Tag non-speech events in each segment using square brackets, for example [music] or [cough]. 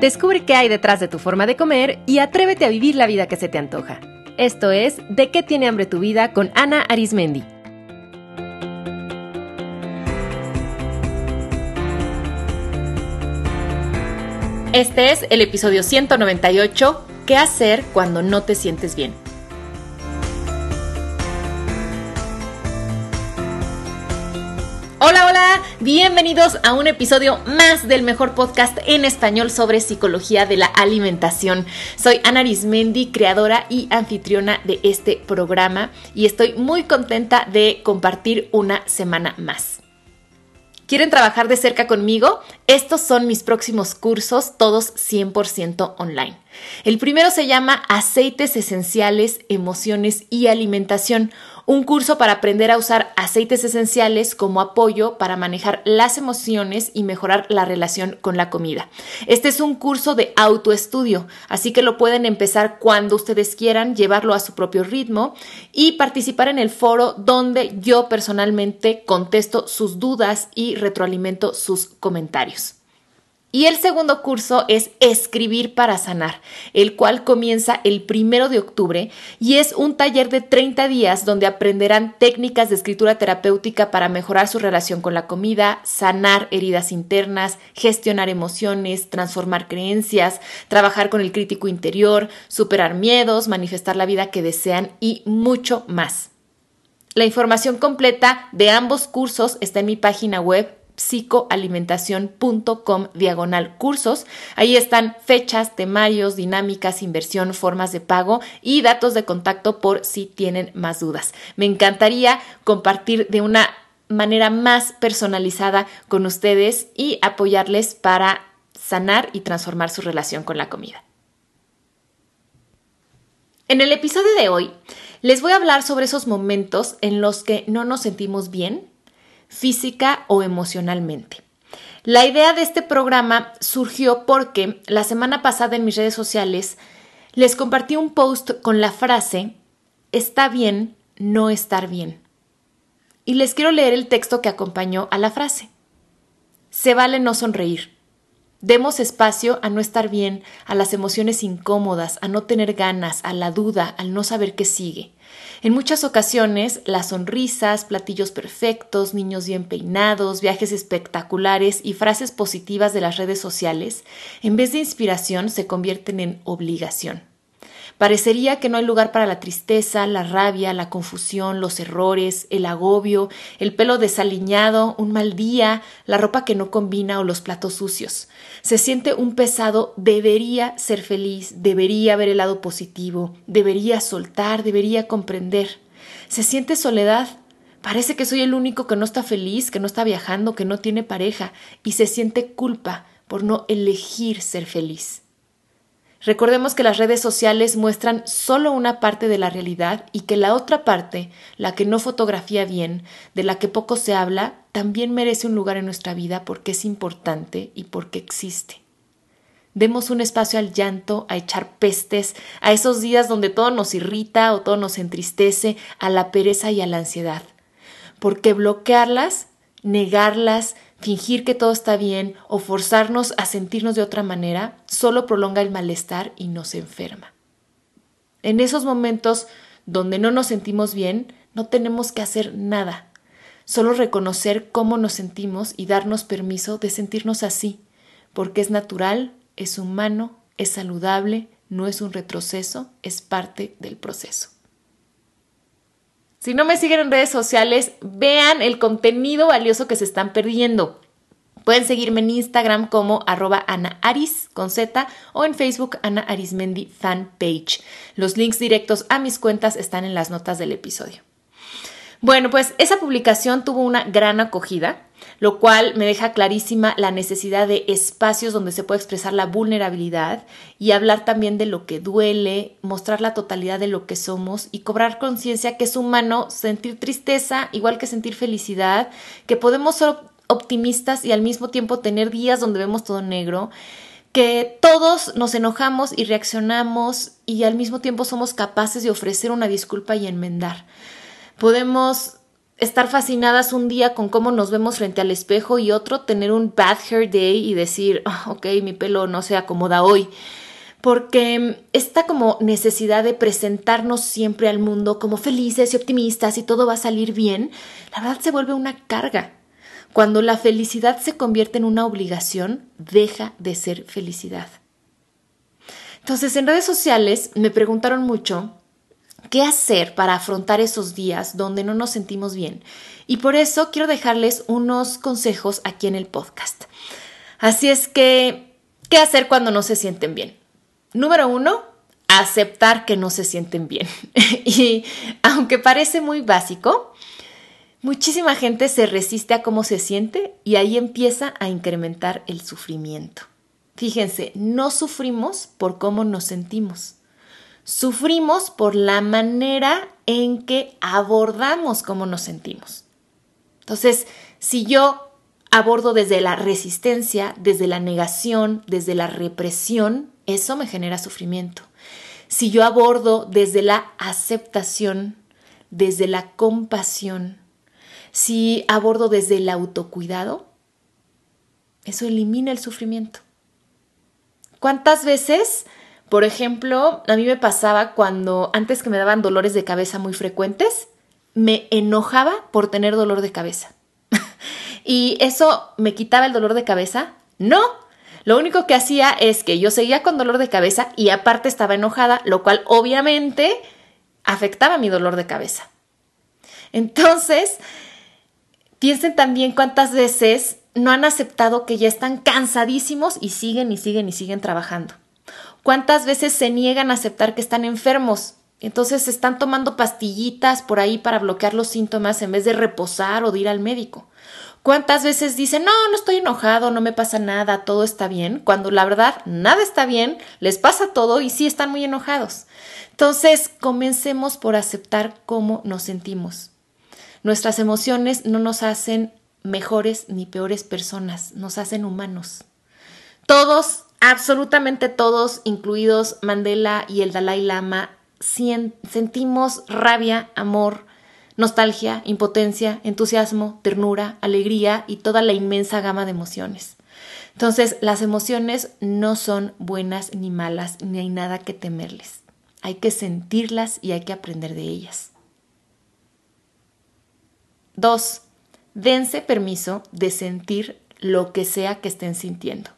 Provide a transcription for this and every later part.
Descubre qué hay detrás de tu forma de comer y atrévete a vivir la vida que se te antoja. Esto es De qué tiene hambre tu vida con Ana Arismendi. Este es el episodio 198, ¿qué hacer cuando no te sientes bien? Bienvenidos a un episodio más del mejor podcast en español sobre psicología de la alimentación. Soy Ana Arismendi, creadora y anfitriona de este programa y estoy muy contenta de compartir una semana más. ¿Quieren trabajar de cerca conmigo? Estos son mis próximos cursos, todos 100% online. El primero se llama Aceites Esenciales, Emociones y Alimentación, un curso para aprender a usar aceites esenciales como apoyo para manejar las emociones y mejorar la relación con la comida. Este es un curso de autoestudio, así que lo pueden empezar cuando ustedes quieran, llevarlo a su propio ritmo y participar en el foro donde yo personalmente contesto sus dudas y retroalimento sus comentarios. Y el segundo curso es Escribir para Sanar, el cual comienza el primero de octubre y es un taller de 30 días donde aprenderán técnicas de escritura terapéutica para mejorar su relación con la comida, sanar heridas internas, gestionar emociones, transformar creencias, trabajar con el crítico interior, superar miedos, manifestar la vida que desean y mucho más. La información completa de ambos cursos está en mi página web psicoalimentación.com diagonal cursos. Ahí están fechas, temarios, dinámicas, inversión, formas de pago y datos de contacto por si tienen más dudas. Me encantaría compartir de una manera más personalizada con ustedes y apoyarles para sanar y transformar su relación con la comida. En el episodio de hoy les voy a hablar sobre esos momentos en los que no nos sentimos bien física o emocionalmente. La idea de este programa surgió porque la semana pasada en mis redes sociales les compartí un post con la frase Está bien no estar bien. Y les quiero leer el texto que acompañó a la frase. Se vale no sonreír. Demos espacio a no estar bien, a las emociones incómodas, a no tener ganas, a la duda, al no saber qué sigue. En muchas ocasiones, las sonrisas, platillos perfectos, niños bien peinados, viajes espectaculares y frases positivas de las redes sociales, en vez de inspiración, se convierten en obligación. Parecería que no hay lugar para la tristeza, la rabia, la confusión, los errores, el agobio, el pelo desaliñado, un mal día, la ropa que no combina o los platos sucios. Se siente un pesado debería ser feliz, debería ver el lado positivo, debería soltar, debería comprender. Se siente soledad, Parece que soy el único que no está feliz, que no está viajando, que no tiene pareja, y se siente culpa por no elegir ser feliz. Recordemos que las redes sociales muestran solo una parte de la realidad y que la otra parte, la que no fotografía bien, de la que poco se habla, también merece un lugar en nuestra vida porque es importante y porque existe. Demos un espacio al llanto, a echar pestes, a esos días donde todo nos irrita o todo nos entristece, a la pereza y a la ansiedad. Porque bloquearlas, negarlas, fingir que todo está bien o forzarnos a sentirnos de otra manera solo prolonga el malestar y nos enferma. En esos momentos donde no nos sentimos bien, no tenemos que hacer nada, solo reconocer cómo nos sentimos y darnos permiso de sentirnos así, porque es natural, es humano, es saludable, no es un retroceso, es parte del proceso. Si no me siguen en redes sociales, vean el contenido valioso que se están perdiendo. Pueden seguirme en Instagram como arroba Aris con Z o en Facebook Ana Arismendi Fan Page. Los links directos a mis cuentas están en las notas del episodio. Bueno, pues esa publicación tuvo una gran acogida, lo cual me deja clarísima la necesidad de espacios donde se puede expresar la vulnerabilidad y hablar también de lo que duele, mostrar la totalidad de lo que somos y cobrar conciencia que es humano sentir tristeza igual que sentir felicidad, que podemos ser optimistas y al mismo tiempo tener días donde vemos todo negro que todos nos enojamos y reaccionamos y al mismo tiempo somos capaces de ofrecer una disculpa y enmendar podemos estar fascinadas un día con cómo nos vemos frente al espejo y otro tener un bad hair day y decir, ah, ok, mi pelo no se acomoda hoy. Porque esta como necesidad de presentarnos siempre al mundo como felices y optimistas y todo va a salir bien, la verdad se vuelve una carga. Cuando la felicidad se convierte en una obligación, deja de ser felicidad. Entonces, en redes sociales me preguntaron mucho qué hacer para afrontar esos días donde no nos sentimos bien. Y por eso quiero dejarles unos consejos aquí en el podcast. Así es que, ¿qué hacer cuando no se sienten bien? Número uno, aceptar que no se sienten bien. [laughs] y aunque parece muy básico, muchísima gente se resiste a cómo se siente y ahí empieza a incrementar el sufrimiento. Fíjense, no sufrimos por cómo nos sentimos. Sufrimos por la manera en que abordamos cómo nos sentimos. Entonces, si yo abordo desde la resistencia, desde la negación, desde la represión, eso me genera sufrimiento. Si yo abordo desde la aceptación, desde la compasión, si abordo desde el autocuidado, eso elimina el sufrimiento. ¿Cuántas veces, por ejemplo, a mí me pasaba cuando antes que me daban dolores de cabeza muy frecuentes, me enojaba por tener dolor de cabeza? [laughs] ¿Y eso me quitaba el dolor de cabeza? No, lo único que hacía es que yo seguía con dolor de cabeza y aparte estaba enojada, lo cual obviamente afectaba mi dolor de cabeza. Entonces, piensen también cuántas veces no han aceptado que ya están cansadísimos y siguen y siguen y siguen trabajando. ¿Cuántas veces se niegan a aceptar que están enfermos? Entonces están tomando pastillitas por ahí para bloquear los síntomas en vez de reposar o de ir al médico. ¿Cuántas veces dicen, no, no estoy enojado, no me pasa nada, todo está bien? Cuando la verdad, nada está bien, les pasa todo y sí están muy enojados. Entonces, comencemos por aceptar cómo nos sentimos. Nuestras emociones no nos hacen mejores ni peores personas, nos hacen humanos. Todos, absolutamente todos, incluidos Mandela y el Dalai Lama, sentimos rabia, amor, nostalgia, impotencia, entusiasmo, ternura, alegría y toda la inmensa gama de emociones. Entonces, las emociones no son buenas ni malas, ni hay nada que temerles. Hay que sentirlas y hay que aprender de ellas. Dos, dense permiso de sentir lo que sea que estén sintiendo.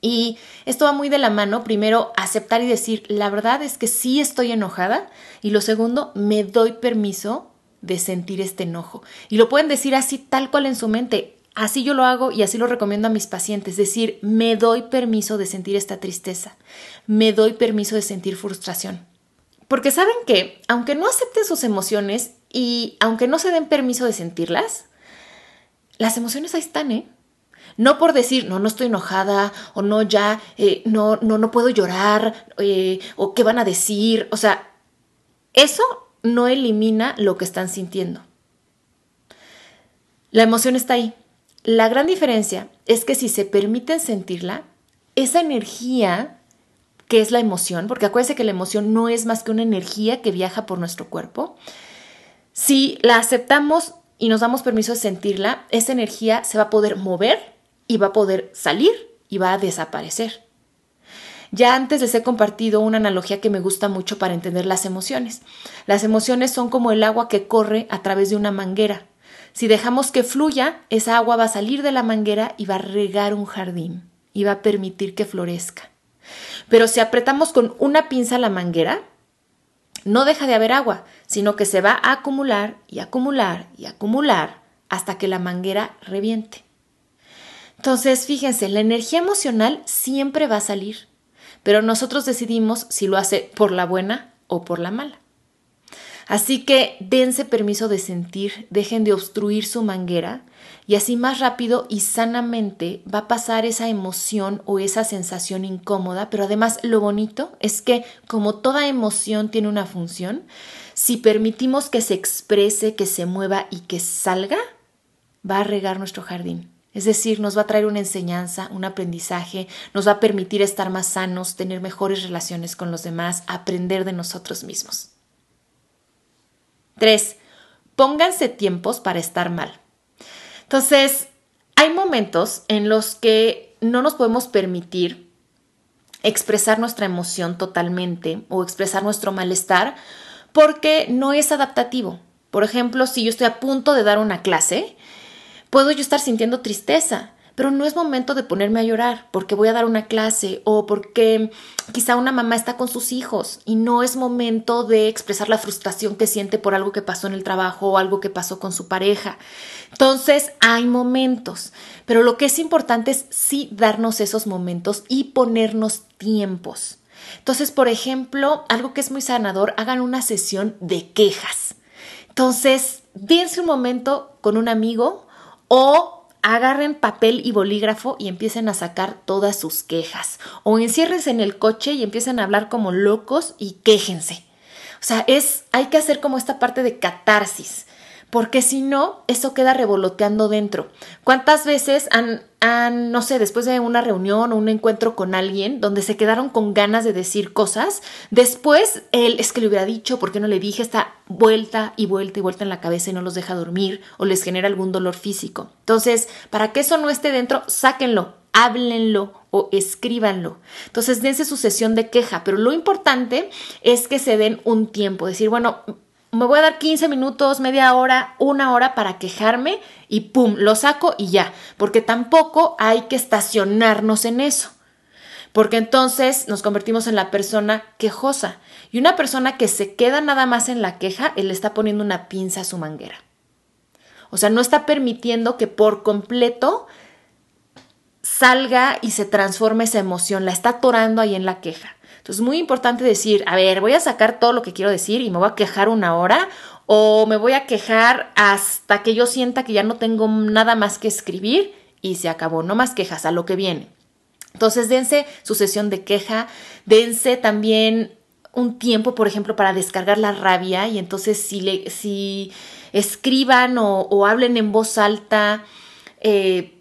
Y esto va muy de la mano, primero aceptar y decir, la verdad es que sí estoy enojada y lo segundo, me doy permiso de sentir este enojo. Y lo pueden decir así tal cual en su mente. Así yo lo hago y así lo recomiendo a mis pacientes, decir, me doy permiso de sentir esta tristeza, me doy permiso de sentir frustración. Porque saben que, aunque no acepten sus emociones y aunque no se den permiso de sentirlas, las emociones ahí están, ¿eh? No por decir, no, no estoy enojada, o no, ya, eh, no, no, no puedo llorar, eh, o qué van a decir. O sea, eso no elimina lo que están sintiendo. La emoción está ahí. La gran diferencia es que si se permiten sentirla, esa energía que es la emoción, porque acuérdense que la emoción no es más que una energía que viaja por nuestro cuerpo, si la aceptamos y nos damos permiso de sentirla, esa energía se va a poder mover y va a poder salir y va a desaparecer. Ya antes les he compartido una analogía que me gusta mucho para entender las emociones. Las emociones son como el agua que corre a través de una manguera. Si dejamos que fluya, esa agua va a salir de la manguera y va a regar un jardín y va a permitir que florezca. Pero si apretamos con una pinza la manguera, no deja de haber agua, sino que se va a acumular y acumular y acumular hasta que la manguera reviente. Entonces, fíjense, la energía emocional siempre va a salir pero nosotros decidimos si lo hace por la buena o por la mala. Así que dense permiso de sentir, dejen de obstruir su manguera y así más rápido y sanamente va a pasar esa emoción o esa sensación incómoda, pero además lo bonito es que como toda emoción tiene una función, si permitimos que se exprese, que se mueva y que salga, va a regar nuestro jardín. Es decir, nos va a traer una enseñanza, un aprendizaje, nos va a permitir estar más sanos, tener mejores relaciones con los demás, aprender de nosotros mismos. 3. pónganse tiempos para estar mal. Entonces, hay momentos en los que no nos podemos permitir expresar nuestra emoción totalmente o expresar nuestro malestar porque no es adaptativo. Por ejemplo, si yo estoy a punto de dar una clase, puedo yo estar sintiendo tristeza, pero no es momento de ponerme a llorar porque voy a dar una clase o porque quizá una mamá está con sus hijos y no es momento de expresar la frustración que siente por algo que pasó en el trabajo o algo que pasó con su pareja. Entonces, hay momentos, pero lo que es importante es sí darnos esos momentos y ponernos tiempos. Entonces, por ejemplo, algo que es muy sanador, hagan una sesión de quejas. Entonces, dense un momento con un amigo o agarren papel y bolígrafo y empiecen a sacar todas sus quejas. O enciérrense en el coche y empiecen a hablar como locos y quéjense. O sea, es, hay que hacer como esta parte de catarsis porque si no, eso queda revoloteando dentro. ¿Cuántas veces han, no sé, después de una reunión o un encuentro con alguien donde se quedaron con ganas de decir cosas, después él es que le hubiera dicho, ¿por qué no le dije? Está vuelta y vuelta y vuelta en la cabeza y no los deja dormir o les genera algún dolor físico. Entonces, para que eso no esté dentro, sáquenlo, háblenlo o escríbanlo. Entonces, dense su sesión de queja, pero lo importante es que se den un tiempo, decir, bueno, me voy a dar 15 minutos, media hora, una hora para quejarme y pum, lo saco y ya, porque tampoco hay que estacionarnos en eso, porque entonces nos convertimos en la persona quejosa y una persona que se queda nada más en la queja, él está poniendo una pinza a su manguera. O sea, no está permitiendo que por completo salga y se transforme esa emoción, la está atorando ahí en la queja. Entonces, es muy importante decir, a ver, voy a sacar todo lo que quiero decir y me voy a quejar una hora o me voy a quejar hasta que yo sienta que ya no tengo nada más que escribir y se acabó, no más quejas, a lo que viene. Entonces, dense su sesión de queja, dense también un tiempo, por ejemplo, para descargar la rabia y entonces si, le, si escriban o, hablen en voz alta eh,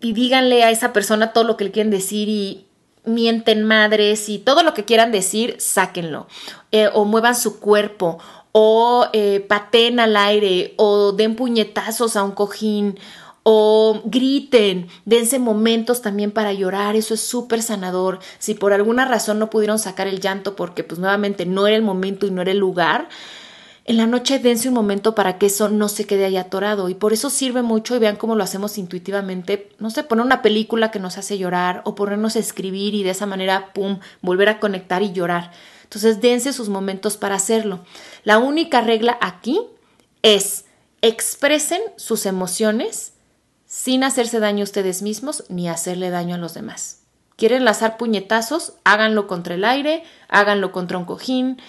y díganle a esa persona todo lo que le quieren decir y mienten madres y todo lo que quieran decir, sáquenlo. Eh, o muevan su cuerpo, o eh, pateen al aire, o den puñetazos a un cojín, o griten, dense momentos también para llorar, eso es súper sanador. Si por alguna razón no pudieron sacar el llanto porque pues nuevamente no era el momento y no era el lugar, en la noche dense un momento para que eso no se quede ahí atorado y por eso sirve mucho y vean cómo lo hacemos intuitivamente, no sé, poner una película que nos hace llorar o ponernos a escribir y de esa manera, ¡pum!, volver a conectar y llorar. Entonces dense sus momentos para hacerlo. La única regla aquí es expresen sus emociones sin hacerse daño a ustedes mismos ni hacerle daño a los demás. ¿Quieren lanzar puñetazos? Háganlo contra el aire, háganlo contra un cojín,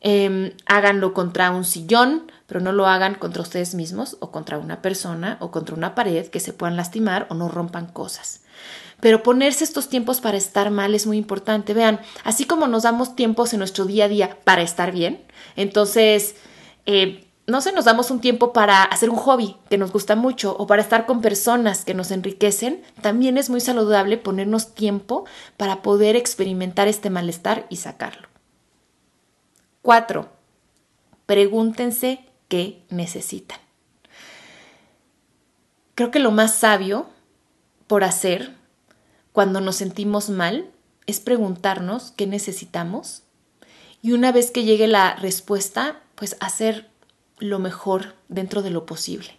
Em, háganlo contra un sillón, pero no lo hagan contra ustedes mismos o contra una persona o contra una pared que se puedan lastimar o no rompan cosas. Pero ponerse estos tiempos para estar mal es muy importante. Vean, así como nos damos tiempos en nuestro día a día para estar bien, entonces, eh, no sé, nos damos un tiempo para hacer un hobby que nos gusta mucho o para estar con personas que nos enriquecen, también es muy saludable ponernos tiempo para poder experimentar este malestar y sacarlo. Cuatro, pregúntense qué necesitan. Creo que lo más sabio por hacer cuando nos sentimos mal es preguntarnos qué necesitamos y una vez que llegue la respuesta, pues hacer lo mejor dentro de lo posible.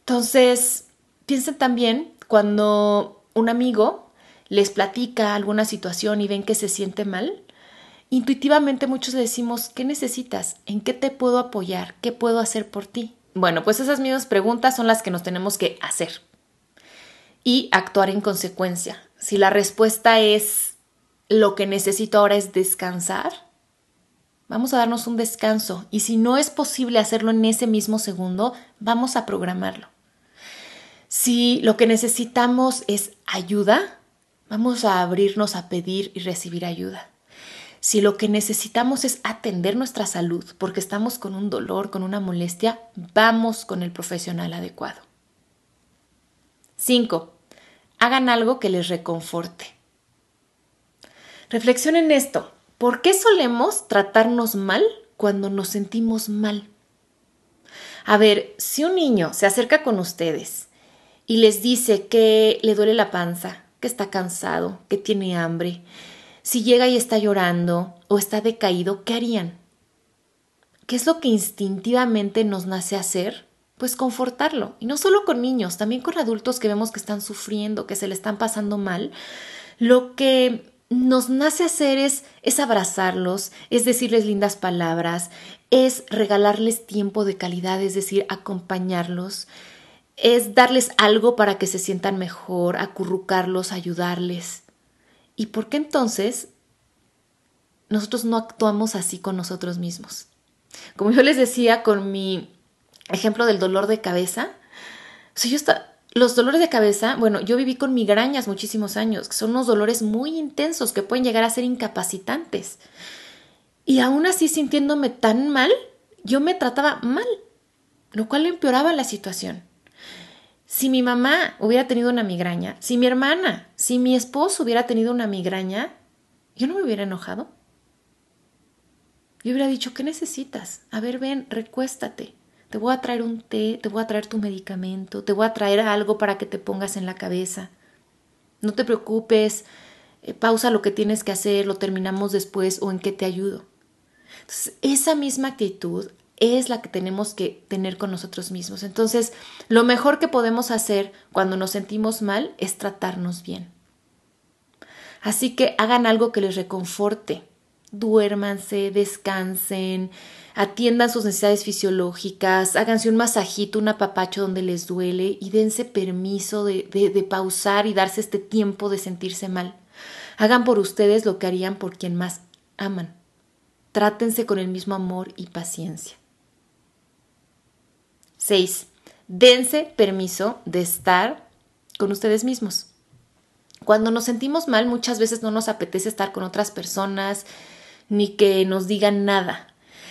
Entonces, piensen también cuando un amigo les platica alguna situación y ven que se siente mal, Intuitivamente muchos decimos, ¿qué necesitas? ¿En qué te puedo apoyar? ¿Qué puedo hacer por ti? Bueno, pues esas mismas preguntas son las que nos tenemos que hacer y actuar en consecuencia. Si la respuesta es lo que necesito ahora es descansar, vamos a darnos un descanso y si no es posible hacerlo en ese mismo segundo, vamos a programarlo. Si lo que necesitamos es ayuda, vamos a abrirnos a pedir y recibir ayuda si lo que necesitamos es atender nuestra salud porque estamos con un dolor, con una molestia, vamos con el profesional adecuado. 5. Hagan algo que les reconforte. Reflexionen esto. ¿Por qué solemos tratarnos mal cuando nos sentimos mal? A ver, si un niño se acerca con ustedes y les dice que le duele la panza, que está cansado, que tiene hambre, si llega y está llorando o está decaído, ¿qué harían? ¿Qué es lo que instintivamente nos nace hacer? Pues confortarlo. Y no solo con niños, también con adultos que vemos que están sufriendo, que se le están pasando mal. Lo que nos nace hacer es, es abrazarlos, es decirles lindas palabras, es regalarles tiempo de calidad, es decir, acompañarlos, es darles algo para que se sientan mejor, acurrucarlos, ayudarles. ¿Y por qué entonces nosotros no actuamos así con nosotros mismos? Como yo les decía con mi ejemplo del dolor de cabeza, si yo está, los dolores de cabeza, bueno, yo viví con migrañas muchísimos años, que son unos dolores muy intensos que pueden llegar a ser incapacitantes. Y aún así, sintiéndome tan mal, yo me trataba mal, lo cual empeoraba la situación. Si mi mamá hubiera tenido una migraña, si mi hermana, si mi esposo hubiera tenido una migraña, yo no me hubiera enojado. Yo hubiera dicho, ¿qué necesitas? A ver, ven, recuéstate te voy a traer un té, te voy a traer tu medicamento, te voy a traer algo para que te pongas en la cabeza. No te preocupes, eh, pausa lo que tienes que hacer, lo terminamos después o en qué te ayudo. Entonces, esa misma actitud es la que tenemos que tener con nosotros mismos. Entonces, lo mejor que podemos hacer cuando nos sentimos mal es tratarnos bien. Así que hagan algo que les reconforte. Duérmanse, descansen, atiendan sus necesidades fisiológicas, háganse un masajito, un apapacho donde les duele y dense permiso de, de, pausar y darse este tiempo de sentirse mal. Hagan por ustedes lo que harían por quien más aman. Trátense con el mismo amor y paciencia. 6. Dense permiso de estar con ustedes mismos. Cuando nos sentimos mal, muchas veces no nos apetece estar con otras personas ni que nos digan nada.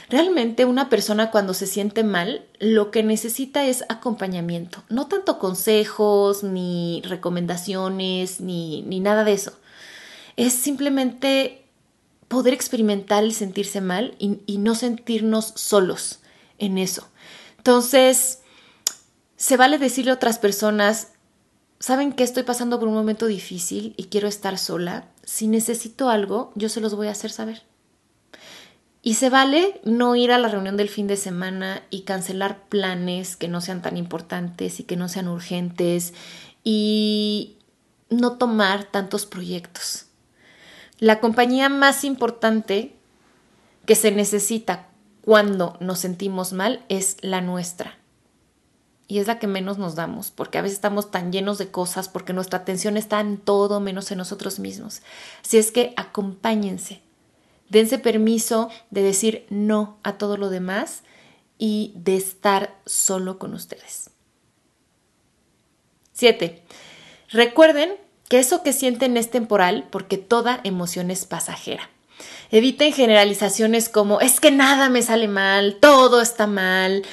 Realmente una persona cuando se siente mal lo que necesita es acompañamiento, no tanto consejos, ni recomendaciones, ni, ni nada de eso. Es simplemente poder experimentar el sentirse mal y, y no sentirnos solos en eso. Entonces, se vale decirle a otras personas, saben que estoy pasando por un momento difícil y quiero estar sola. Si necesito algo, yo se los voy a hacer saber. Y se vale no ir a la reunión del fin de semana y cancelar planes que no sean tan importantes y que no sean urgentes y no tomar tantos proyectos. La compañía más importante que se necesita cuando nos sentimos mal es la nuestra. Y es la que menos nos damos, porque a veces estamos tan llenos de cosas, porque nuestra atención está en todo menos en nosotros mismos. Así es que acompáñense, Dense permiso de decir no a todo lo demás y de estar solo con ustedes. 7. Recuerden que eso que sienten es temporal porque toda emoción es pasajera. Eviten generalizaciones como es que nada me sale mal, todo está mal,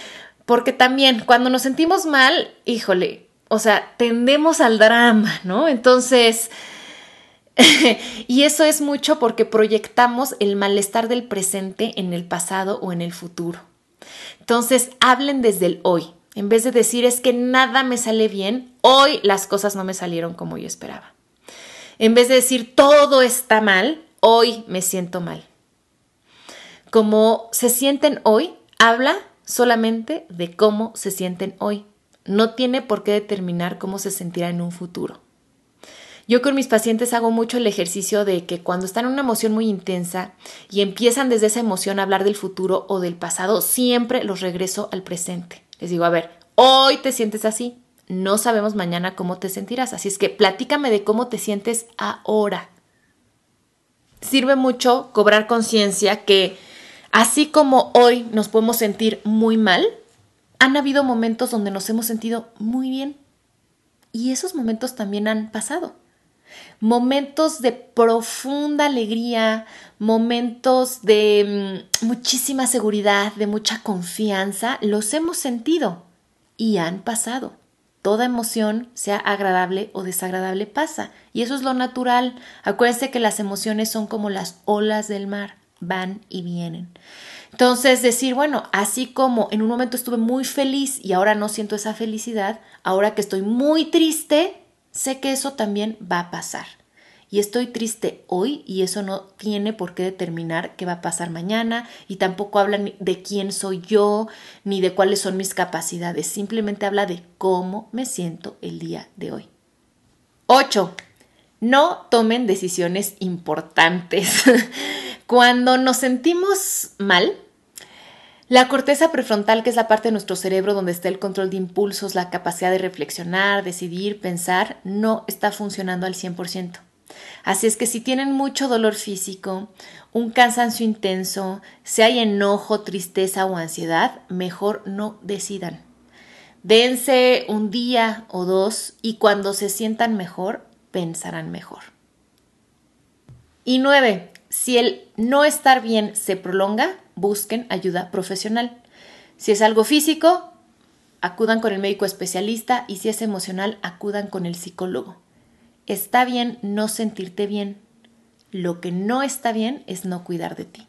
porque también cuando nos sentimos mal, híjole, o sea, tendemos al drama, ¿no? Entonces, [laughs] y eso es mucho porque proyectamos el malestar del presente en el pasado o en el futuro. Entonces, hablen desde el hoy. En vez de decir es que nada me sale bien, hoy las cosas no me salieron como yo esperaba. En vez de decir todo está mal, hoy me siento mal. Como se sienten hoy, habla solamente de cómo se sienten hoy. No tiene por qué determinar cómo se sentirá en un futuro. Yo con mis pacientes hago mucho el ejercicio de que cuando están en una emoción muy intensa y empiezan desde esa emoción a hablar del futuro o del pasado, siempre los regreso al presente. Les digo, a ver, hoy te sientes así, no sabemos mañana cómo te sentirás, así es que platícame de cómo te sientes ahora. Sirve mucho cobrar conciencia que así como hoy nos podemos sentir muy mal, han habido momentos donde nos hemos sentido muy bien. Y esos momentos también han pasado momentos de profunda alegría, momentos de mm, muchísima seguridad, de mucha confianza, los hemos sentido y han pasado. Toda emoción, sea agradable o desagradable, pasa. Y eso es lo natural. Acuérdense que las emociones son como las olas del mar, van y vienen. Entonces decir, bueno, así como en un momento estuve muy feliz y ahora no siento esa felicidad, ahora que estoy muy triste, sé que eso también va a pasar. Y estoy triste hoy y eso no tiene por qué determinar qué va a pasar mañana y tampoco habla de quién soy yo ni de cuáles son mis capacidades, simplemente habla de cómo me siento el día de hoy. 8. No tomen decisiones importantes. [laughs] Cuando nos sentimos mal, la corteza prefrontal, que es la parte de nuestro cerebro donde está el control de impulsos, la capacidad de reflexionar, decidir, pensar, no está funcionando al 100%. Así es que si tienen mucho dolor físico, un cansancio intenso, si hay enojo, tristeza o ansiedad, mejor no decidan. Dense un día o dos y cuando se sientan mejor, pensarán mejor. Y nueve, si el no estar bien se prolonga, busquen ayuda profesional. Si es algo físico, acudan con el médico especialista y si es emocional, acudan con el psicólogo. Está bien no sentirte bien. Lo que no está bien es no cuidar de ti.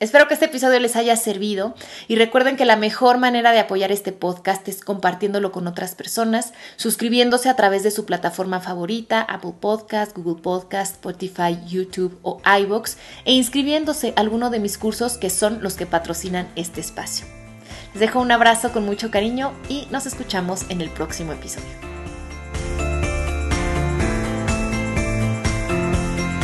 Espero que este episodio les haya servido y recuerden que la mejor manera de apoyar este podcast es compartiéndolo con otras personas, suscribiéndose a través de su plataforma favorita, Apple Podcast, Google Podcast, Spotify, YouTube o iBox e inscribiéndose a alguno de mis cursos que son los que patrocinan este espacio. Les dejo un abrazo con mucho cariño y nos escuchamos en el próximo episodio.